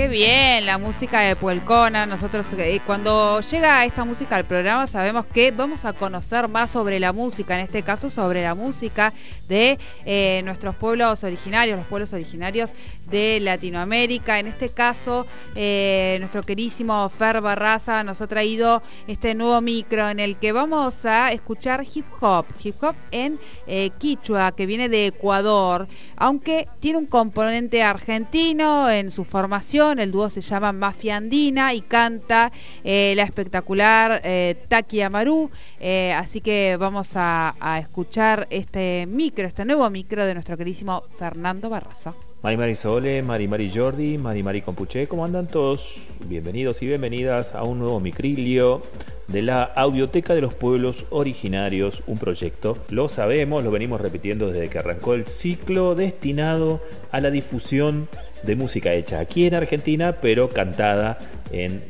Qué bien, la música de Puelcona. Nosotros eh, cuando llega esta música al programa sabemos que vamos a conocer más sobre la música, en este caso sobre la música de eh, nuestros pueblos originarios, los pueblos originarios de Latinoamérica. En este caso, eh, nuestro querísimo Fer Barraza nos ha traído este nuevo micro en el que vamos a escuchar hip hop, hip hop en Quichua, que viene de Ecuador, aunque tiene un componente argentino en su formación. El dúo se llama Mafia Andina y canta eh, la espectacular eh, Taki Amaru. Eh, así que vamos a, escuchar este micro, este nuevo micro de nuestro queridísimo Fernando Barraza. Mari Mari Sole, Mari Mari Jordi, Mari Mari Compuche, ¿cómo andan todos? Bienvenidos y bienvenidas a un nuevo micrilio de la Audioteca de los Pueblos Originarios, un proyecto, lo sabemos, lo venimos repitiendo desde que arrancó el ciclo destinado a la difusión de música hecha aquí en Argentina, pero cantada en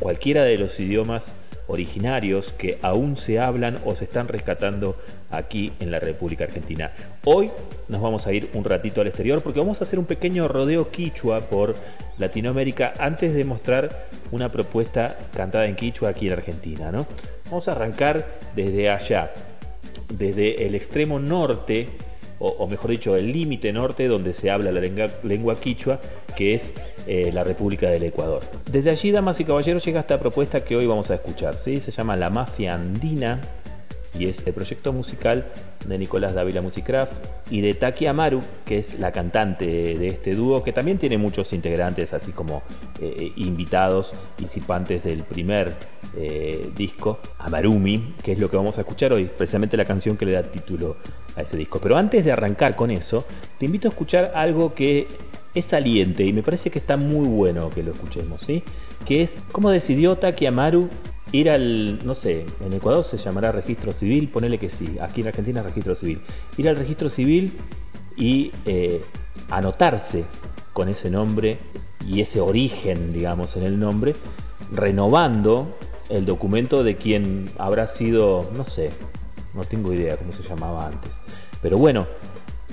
cualquiera de los idiomas originarios que aún se hablan o se están rescatando aquí en la República Argentina. Hoy nos vamos a ir un ratito al exterior porque vamos a hacer un pequeño rodeo quichua por Latinoamérica antes de mostrar una propuesta cantada en quichua aquí en Argentina. ¿no? Vamos a arrancar desde allá, desde el extremo norte, o, mejor dicho, el límite norte donde se habla la lengua, quichua, que es eh, la República del Ecuador. Desde allí, damas y caballeros, llega esta propuesta que hoy vamos a escuchar. ¿sí? Se llama La Mafia Andina y es el proyecto musical de Nicolás Dávila Musicraft y de Taki Amaru, que es la cantante de este dúo, que también tiene muchos integrantes, así como eh, invitados, participantes del primer eh, disco, Amarumi, que es lo que vamos a escuchar hoy, precisamente la canción que le da título a ese disco. Pero antes de arrancar con eso, te invito a escuchar algo que es saliente y me parece que está muy bueno que lo escuchemos, ¿sí? Que es cómo decidió Taki Amaru ir al, no sé, en Ecuador se llamará registro civil, ponele que sí, aquí en Argentina registro civil. Ir al registro civil y eh, anotarse con ese nombre y ese origen, digamos, en el nombre, renovando el documento de quien habrá sido, no sé, no tengo idea cómo se llamaba antes. Pero bueno,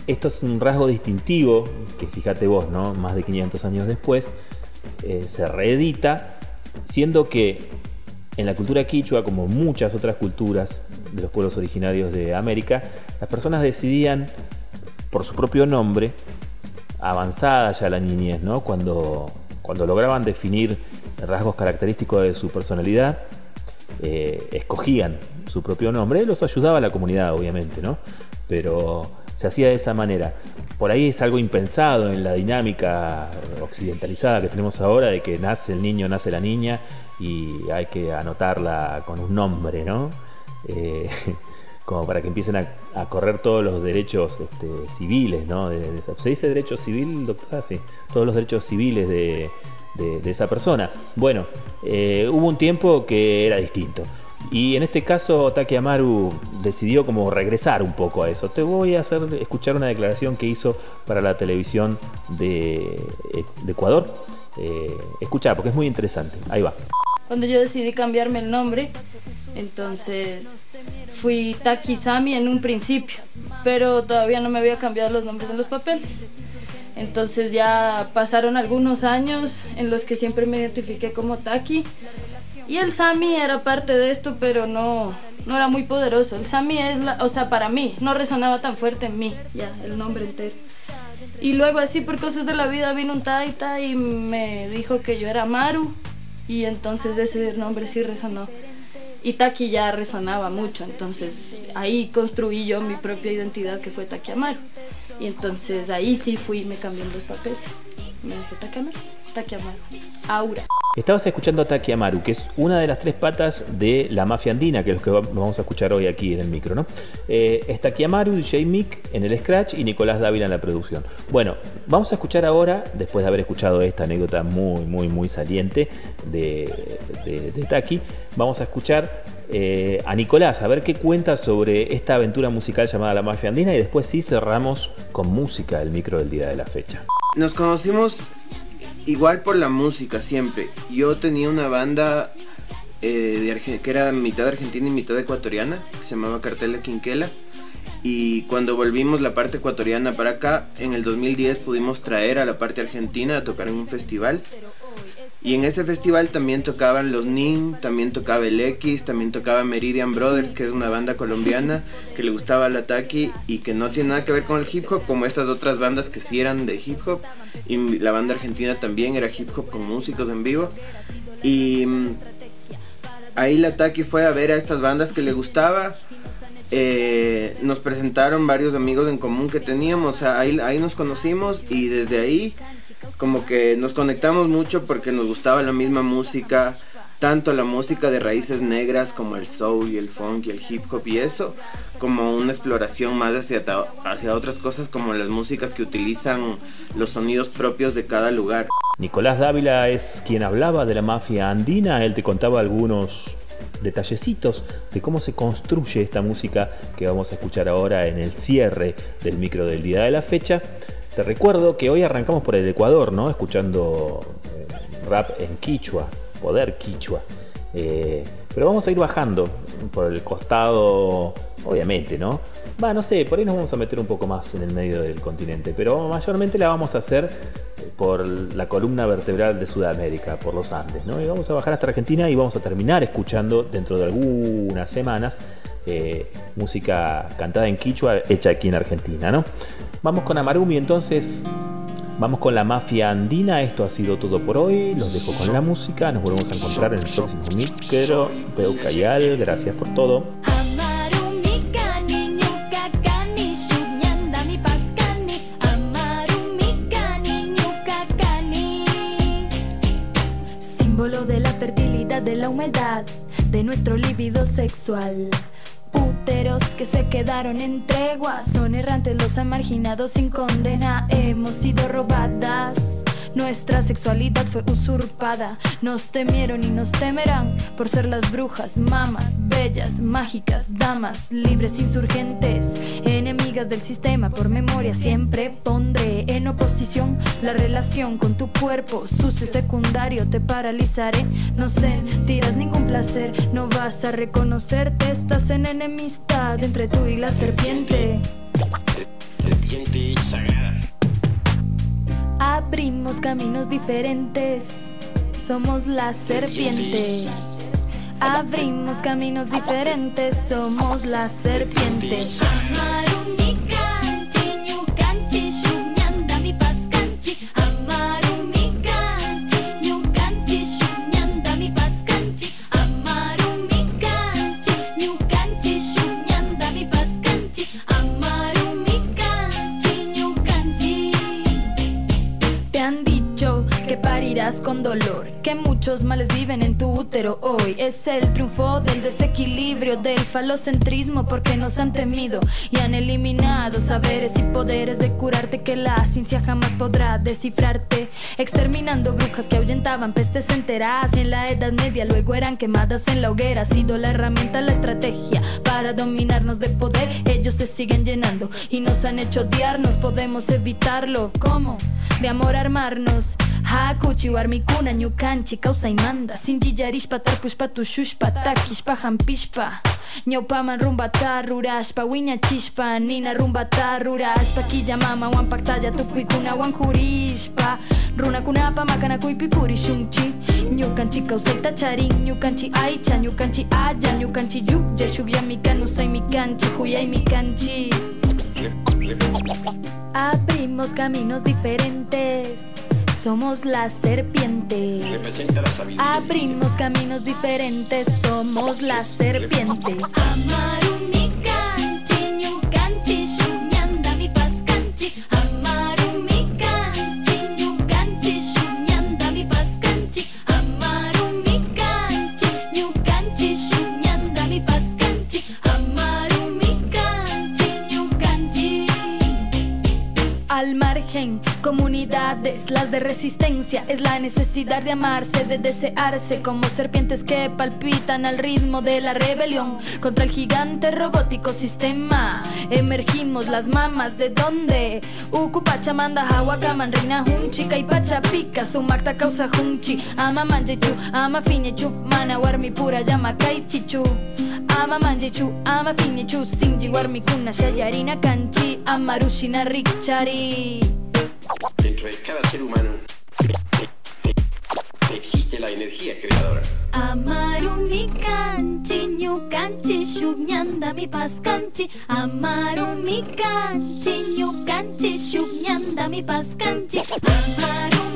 esto es un rasgo distintivo que fíjate vos, ¿no? Más de 500 años después, eh, se reedita, siendo que en la cultura quichua, como muchas otras culturas de los pueblos originarios de América, las personas decidían por su propio nombre, avanzada ya la niñez, ¿no? cuando, cuando lograban definir rasgos característicos de su personalidad, eh, escogían su propio nombre, los ayudaba la comunidad, obviamente, ¿no? pero se hacía de esa manera. Por ahí es algo impensado en la dinámica occidentalizada que tenemos ahora de que nace el niño, nace la niña y hay que anotarla con un nombre, ¿no? Eh, como para que empiecen a, correr todos los derechos este, civiles, ¿no? ¿Se dice derecho civil, doctora? Sí, todos los derechos civiles de, esa persona. Bueno, eh, hubo un tiempo que era distinto. Y en este caso Taki Amaru decidió como regresar un poco a eso. Te voy a hacer escuchar una declaración que hizo para la televisión de, Ecuador. Eh, escucha, porque es muy interesante. Ahí va. Cuando yo decidí cambiarme el nombre, entonces fui Taki Sami en un principio, pero todavía no me había cambiado los nombres en los papeles. Entonces ya pasaron algunos años en los que siempre me identifiqué como Taki y el Sami era parte de esto, pero no, no era muy poderoso. El Sami es, la, o sea, para mí, no resonaba tan fuerte en mí, ya, el nombre entero. Y luego así por cosas de la vida vino un Taita y me dijo que yo era Maru y entonces ese nombre sí resonó. Y Taki ya resonaba mucho, entonces ahí construí yo mi propia identidad que fue Taki Amaru. Y entonces ahí sí fui me cambié los papeles. Me dije Taki Amaru, Taki Amaru, Aura. Estabas escuchando a Taki Amaru, que es una de las tres patas de la mafia andina, que es lo que vamos a escuchar hoy aquí en el micro, ¿no? Eh, es Taki Amaru, DJ Mick en el scratch y Nicolás Dávila en la producción. Bueno, vamos a escuchar ahora, después de haber escuchado esta anécdota muy, muy, muy saliente de, de, Taki, vamos a escuchar eh, a Nicolás, a ver qué cuenta sobre esta aventura musical llamada La Mafia Andina y después sí cerramos con música el micro del día de la fecha. Nos conocimos igual por la música siempre. Yo tenía una banda eh, que era mitad argentina y mitad ecuatoriana, que se llamaba Cartel Quinquela. Y cuando volvimos la parte ecuatoriana para acá, en el 2010 pudimos traer a la parte argentina a tocar en un festival. Y en ese festival también tocaban los Nin, también tocaba el X, también tocaba Meridian Brothers, que es una banda colombiana que le gustaba la Taki y que no tiene nada que ver con el hip hop, como estas otras bandas que sí eran de hip hop. Y la banda argentina también era hip hop con músicos en vivo. Y mm, ahí la Taki fue a ver a estas bandas que le gustaba. Eh, nos presentaron varios amigos en común que teníamos, ahí, ahí nos conocimos y desde ahí como que nos conectamos mucho porque nos gustaba la misma música, tanto la música de raíces negras como el soul y el funk y el hip hop y eso, como una exploración más hacia, hacia otras cosas como las músicas que utilizan los sonidos propios de cada lugar. Nicolás Dávila es quien hablaba de la mafia andina, él te contaba algunos detallecitos de cómo se construye esta música que vamos a escuchar ahora en el cierre del micro del día de la fecha. Te recuerdo que hoy arrancamos por el Ecuador, ¿no? Escuchando eh, rap en quichua, poder quichua. Eh, pero vamos a ir bajando por el costado, obviamente, ¿no? Va, no sé, por ahí nos vamos a meter un poco más en el medio del continente, pero mayormente la vamos a hacer por la columna vertebral de Sudamérica, por los Andes, ¿no? Y vamos a bajar hasta Argentina y vamos a terminar escuchando dentro de algunas semanas eh, música cantada en quichua hecha aquí en Argentina, ¿no? Vamos con Amarumi entonces. Vamos con la mafia andina. Esto ha sido todo por hoy. Los dejo con la música. Nos volvemos a encontrar en el próximo micro. Peucayal. Gracias por todo. Símbolo de la fertilidad, de la humedad, de nuestro líbido sexual que se quedaron en tregua. Son errantes los marginados sin condena. Hemos sido robadas. Nuestra sexualidad fue usurpada. Nos temieron y nos temerán por ser las brujas, mamas, bellas, mágicas, damas, libres, insurgentes, enemigas del sistema. Por memoria siempre pondré en oposición la relación con tu cuerpo sucio secundario. Te paralizaré, no sentirás ningún placer, no vas a reconocerte. Estás en enemistad entre tú y la serpiente. Serpiente sagrada. Abrimos caminos diferentes, somos la serpiente. Abrimos caminos diferentes, somos la serpiente. han con dolor, que muchos males viven en tu útero hoy. Es el triunfo del desequilibrio, del falocentrismo, porque nos han temido y han eliminado saberes y poderes de curarte que la ciencia jamás podrá descifrarte. Exterminando brujas que ahuyentaban pestes enteras en la Edad Media, luego eran quemadas en la hoguera. Ha sido la herramienta, la estrategia para dominarnos de poder. Ellos se siguen llenando y nos han hecho odiarnos, podemos evitarlo. ¿Cómo? De amor armarnos Hakuchi warmikuna ñukanchi kawsaymanta Sinchillarishpa tarpushpa tushushpa takishpa hampishpa. Ñawpaman rumbata rurashpa wiñachishpa Nina rumbata rurashpa Killa mama wampaktalla tukuykunawan jurishpa Runakunapa makanakuypi purishunchi Ñukanchi kawsayta charin Ñukanchi aycha ñukanchi aya Ñukanchi yuklla shukyami kanusaymi kanchi Huyaymi kanchi. Abrimos caminos diferentes somos la serpiente. Abrimos caminos diferentes, somos la serpiente. Las de resistencia, es la necesidad de amarse, de desearse como serpientes que palpitan al ritmo de la rebelión contra el gigante robótico sistema. Emergimos las mamas de donde Ucupacha manda Hawakaman, Reina Hunchi, Pacha Pica, Sumakta causa Hunchi, Ama Manjechu, Ama Finechu, Mana Warmi pura llama Chichu. Ama manjechu, ama finichu, sinji warmi kuna shayarina kanchi, amarushina richari. Dentro de cada ser humano existe la energía creadora. Amarumi kanchi, ñukanchi, shugñandami paskanchi. Amarumi kanchi, ñukanchi, shugñandami paskanchi. Amarumi kanchi.